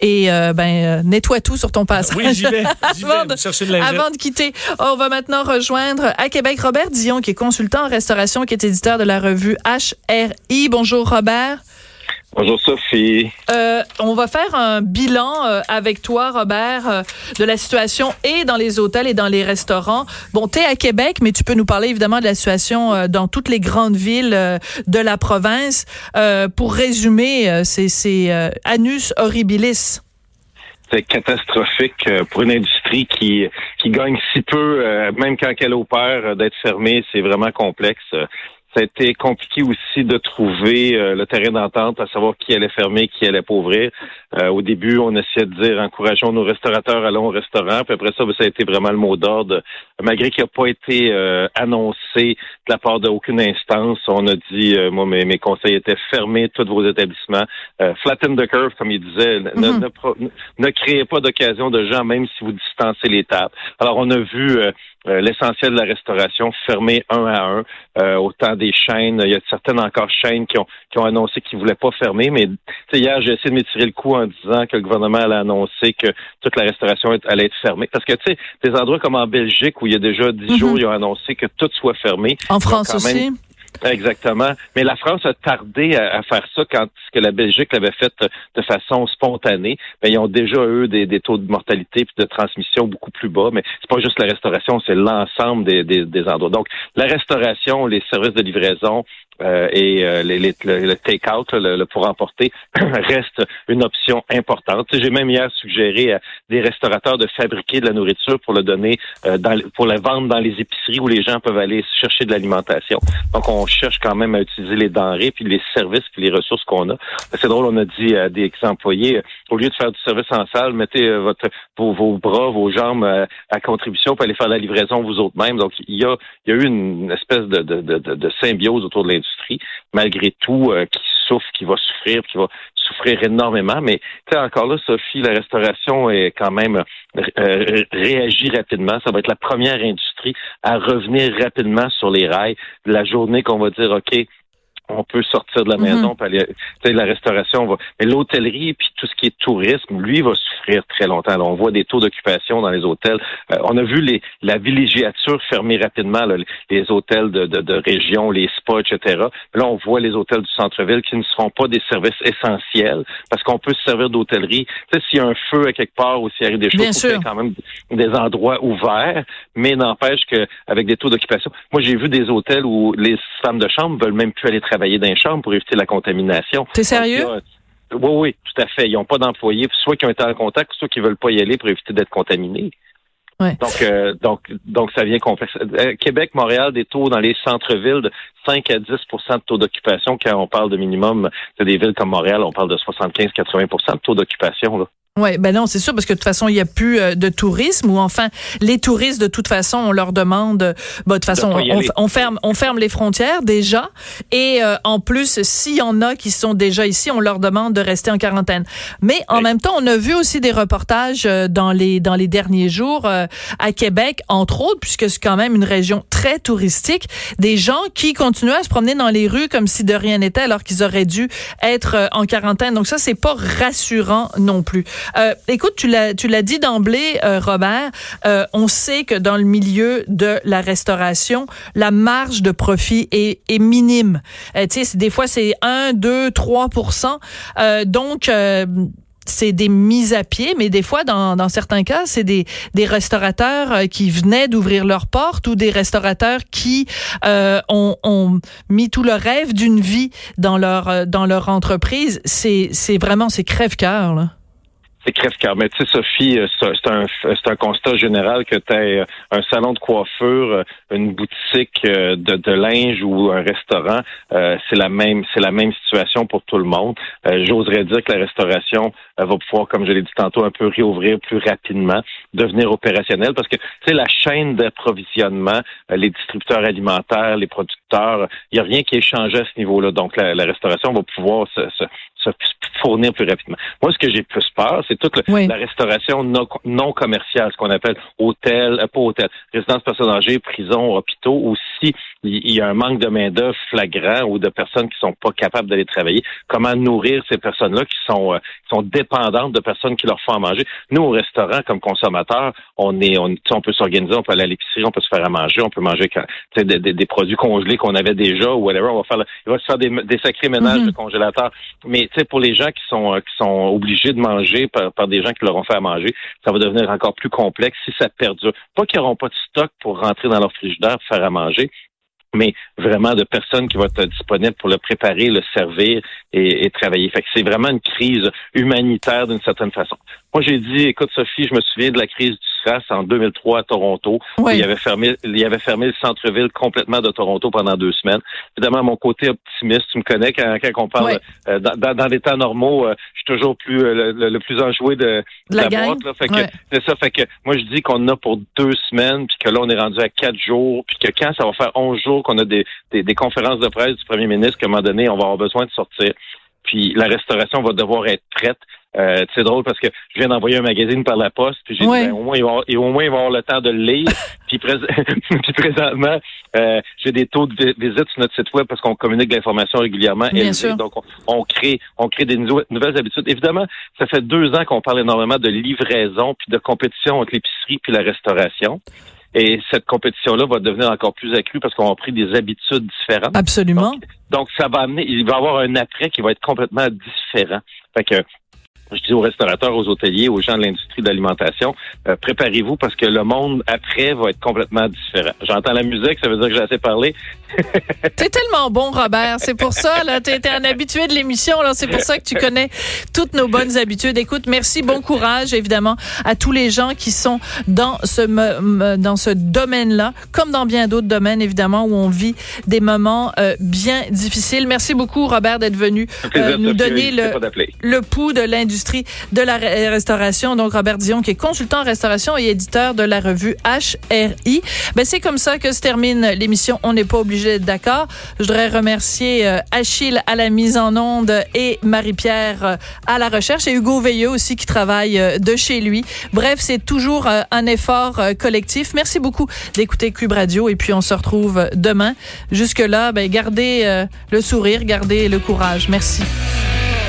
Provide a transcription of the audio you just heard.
Et euh, ben euh, nettoie tout sur ton passage. Oui, j'y vais. J'y Avant vais. de-. Avant de quitter, on va maintenant rejoindre à Québec Robert Dion, qui est consultant en restauration, qui est éditeur de la revue HRI. Bonjour Robert. Bonjour Sophie. Euh, on va faire un bilan euh, avec toi, Robert, euh, de la situation et dans les hôtels et dans les restaurants. Bon, tu es à Québec, mais tu peux nous parler évidemment de la situation euh, dans toutes les grandes villes euh, de la province. Euh, pour résumer, euh, c'est c'est, euh, Anus Horribilis. C'est catastrophique pour une industrie qui qui gagne si peu, euh, même quand elle opère, d'être fermée, c'est vraiment complexe. Euh, Ça a été compliqué aussi de trouver euh, le terrain d'entente, à savoir qui allait fermer, qui allait pas ouvrir. Euh, au début, on essayait de dire encourageons nos restaurateurs, allons au restaurant. Puis après ça, ben, ça a été vraiment le mot d'ordre. Malgré qu'il n'a pas été euh, annoncé de la part d'aucune instance, on a dit, euh, moi, mes, mes conseils étaient fermés, tous vos établissements. Euh, flatten the curve, comme il disait. Ne, Mhm. ne, ne créez pas d'occasion de gens, même si vous distancez les tables. Alors, on a vu euh, l'essentiel de la restauration fermé un à un. Euh, autant des chaînes, il y a certaines encore chaînes qui ont qui ont annoncé qu'ils voulaient pas fermer, mais tu sais, hier j'ai essayé de m'étirer le coup en disant que le gouvernement allait annoncer que toute la restauration est- allait être fermée. Parce que tu sais, des endroits comme en Belgique où il y a déjà dix Mhm. jours, ils ont annoncé que tout soit fermé. En France même- aussi? Exactement. Mais la France a tardé à, faire ça quand ce que la Belgique l'avait fait de façon spontanée. Ben, ils ont déjà, eux, des, des taux de mortalité et de transmission beaucoup plus bas. Mais c'est pas juste la restauration, c'est l'ensemble des, des endroits. Donc, la restauration, les services de livraison euh, et euh, les, le, le take-out, le, le pour emporter, reste une option importante. J'ai même hier suggéré à des restaurateurs de fabriquer de la nourriture pour le donner, euh, dans, pour la vendre dans les épiceries où les gens peuvent aller chercher de l'alimentation. Donc, on cherche quand même à utiliser les denrées, puis les services, puis les ressources qu'on a. C'est drôle, on a dit à des employés, euh, au lieu de faire du service en salle, mettez euh, votre, vos, bras, vos jambes euh, à contribution, pour aller faire la livraison vous autres mêmes. Donc, il y a, y a eu une espèce de, de, de- de symbiose autour de l'industrie, malgré tout, euh, qui souffre, qui va souffrir, qui va souffrir énormément. Mais, encore là, Sophie, la restauration est quand même euh, réagit rapidement. Ça va être la première industrie à revenir rapidement sur les rails. La journée qu'on va dire, OK, on peut sortir de la Mhm. maison, puis aller, tu sais, la restauration va. Mais l'hôtellerie puis tout ce qui est tourisme, lui, va souffrir très longtemps. Là, on voit des taux d'occupation dans les hôtels. Euh, on a vu les, la villégiature fermer rapidement, là, les, hôtels de, de, de région, les spas, etc. Là, on voit les hôtels du centre-ville qui ne seront pas des services essentiels parce qu'on peut se servir d'hôtellerie. Tu sais, s'il y a un feu à quelque part ou s'il arrive des choses, qu'il y sûr. quand même des endroits ouverts, mais n'empêche qu'avec des taux d'occupation. Moi, j'ai vu des hôtels où les femmes de chambre veulent même plus aller travailler dans les chambres pour éviter la contamination. T'es sérieux? Donc, oui, oui, tout à fait. Ils n'ont pas d'employés, soit qui ont été en contact, soit qui veulent pas y aller pour éviter d'être contaminés. Ouais. Donc, euh, donc, donc, ça vient complexe. Euh, Québec, Montréal, des taux dans les centres-villes de 5 à 10% de taux d'occupation. Quand on parle de minimum, c'est des villes comme Montréal, on parle de 75-80 de taux d'occupation. Oui, ben non, c'est sûr, parce que de toute façon, il n'y a plus euh, de tourisme, ou enfin, les touristes, de toute façon, on leur demande, euh, bah, de toute façon, on, ferme, on ferme les frontières déjà, et euh, en plus, s'il y en a qui sont déjà ici, on leur demande de rester en quarantaine. Mais en Oui. même temps, on a vu aussi des reportages euh, dans les dans les derniers jours euh, à Québec, entre autres, puisque c'est quand même une région très touristique, des gens qui continuaient à se promener dans les rues comme si de rien n'était, alors qu'ils auraient dû être en quarantaine. Donc ça, c'est pas rassurant non plus. Euh, écoute, tu l'as, tu l'as dit d'emblée, euh, Robert. euh, on sait que dans le milieu de la restauration, la marge de profit est, est minime. Euh, tu sais, des fois c'est 1, 2, 3 euh, Donc euh, c'est des mises à pied, mais des fois, dans, dans certains cas, c'est des, des restaurateurs euh, qui venaient d'ouvrir leurs portes ou des restaurateurs qui euh, ont, ont mis tout le rêve d'une vie dans leur dans leur entreprise. C'est c'est vraiment c'est crève-cœur là. C'est crève-cœur. Mais tu sais, Sophie, euh, c'est un, un constat général que tu as un salon de coiffure, euh, une boutique euh, de, de linge ou un restaurant, euh, c'est la même c'est la même situation pour tout le monde. Euh, J'oserais dire que la restauration va pouvoir, comme je l'ai dit tantôt, un peu réouvrir plus rapidement, devenir opérationnel, parce que, tu sais, la chaîne d'approvisionnement, les distributeurs alimentaires, les producteurs, il n'y a rien qui est changé à ce niveau-là. Donc, la, restauration va pouvoir se, se fournir plus rapidement. Moi, ce que j'ai plus peur, c'est toute la restauration non, commerciale, ce qu'on appelle hôtel, euh, pas hôtel, résidence personnes âgées, prison, hôpitaux, ou si il y a un manque de main-d'œuvre flagrant ou de personnes qui sont pas capables d'aller travailler, comment nourrir ces personnes-là qui sont, euh, sont dépendantes de personnes qui leur font à manger? Nous, au restaurant, comme consommateurs, on est, on, on peut s'organiser, on peut aller à l'épicerie, on peut se faire à manger, on peut manger des, des, des, produits congelés qu'on avait déjà ou whatever. On va faire, il va se faire des, des sacrés ménages mm-hmm. de congélateur. Mais tu sais, pour les gens qui sont euh, qui sont obligés de manger par, par, des gens qui leur ont fait à manger, ça va devenir encore plus complexe si ça perdure. Pas qu'ils n'auront pas de stock pour rentrer dans leur frigidaire faire à manger, mais vraiment de personnes qui vont être disponibles pour le préparer, le servir et, travailler. Fait que c'est vraiment une crise humanitaire d'une certaine façon. Moi, j'ai dit, écoute, Sophie, je me souviens de la crise du En 2003 à Toronto. Il avait fermé, il avait fermé le centre-ville complètement de Toronto pendant deux semaines. Évidemment, mon côté optimiste, tu me connais quand, quand on parle euh, dans, dans, des temps normaux, euh, je suis toujours plus euh, le, plus enjoué de, la, boîte. Fait que c'est ça. Fait que moi, je dis qu'on a pour deux semaines, puis que là, on est rendu à quatre jours, puis que quand ça va faire onze jours qu'on a des, des, conférences de presse du premier ministre, qu'à un moment donné, on va avoir besoin de sortir. Puis la restauration va devoir être prête. Euh, c'est drôle parce que je viens d'envoyer un magazine par la poste, puis j'ai dit ben, au moins il va, et au moins il va avoir le temps de le lire. puis, présentement, euh, j'ai des taux de visite sur notre site web parce qu'on communique de l'information régulièrement. Bien sûr. Donc on, crée, on crée des nouvelles habitudes. Évidemment, ça fait deux ans qu'on parle énormément de livraison puis de compétition entre l'épicerie puis la restauration. Et cette compétition-là va devenir encore plus accrue parce qu'on a pris des habitudes différentes. Absolument. Donc, ça va amener, il va y avoir un après qui va être complètement différent. Fait que je dis aux restaurateurs, aux hôteliers, aux gens de l'industrie de l'alimentation, euh, préparez-vous parce que le monde après va être complètement différent. J'entends la musique, ça veut dire que j'ai assez parlé. T'es tellement bon, Robert. C'est pour ça, là. T'es un habitué de l'émission, là. C'est pour ça que tu connais toutes nos bonnes habitudes. Écoute, merci, bon courage, évidemment, à tous les gens qui sont dans ce, dans ce domaine-là, comme dans bien d'autres domaines, évidemment, où on vit des moments euh, bien difficiles. Merci beaucoup, Robert, d'être venu euh, nous donner le, le pouls de de la restauration. Donc, Robert Dion, qui est consultant en restauration et éditeur de la revue HRI. Ben, c'est comme ça que se termine l'émission. On n'est pas obligé d'être d'accord. Je voudrais remercier euh, Achille à la mise en onde et Marie-Pierre euh, à la recherche et Hugo Veilleux aussi qui travaille euh, de chez lui. Bref, c'est toujours un effort collectif. Merci beaucoup d'écouter Cube Radio et puis on se retrouve demain. Jusque-là, ben, gardez le sourire, gardez le courage. Merci.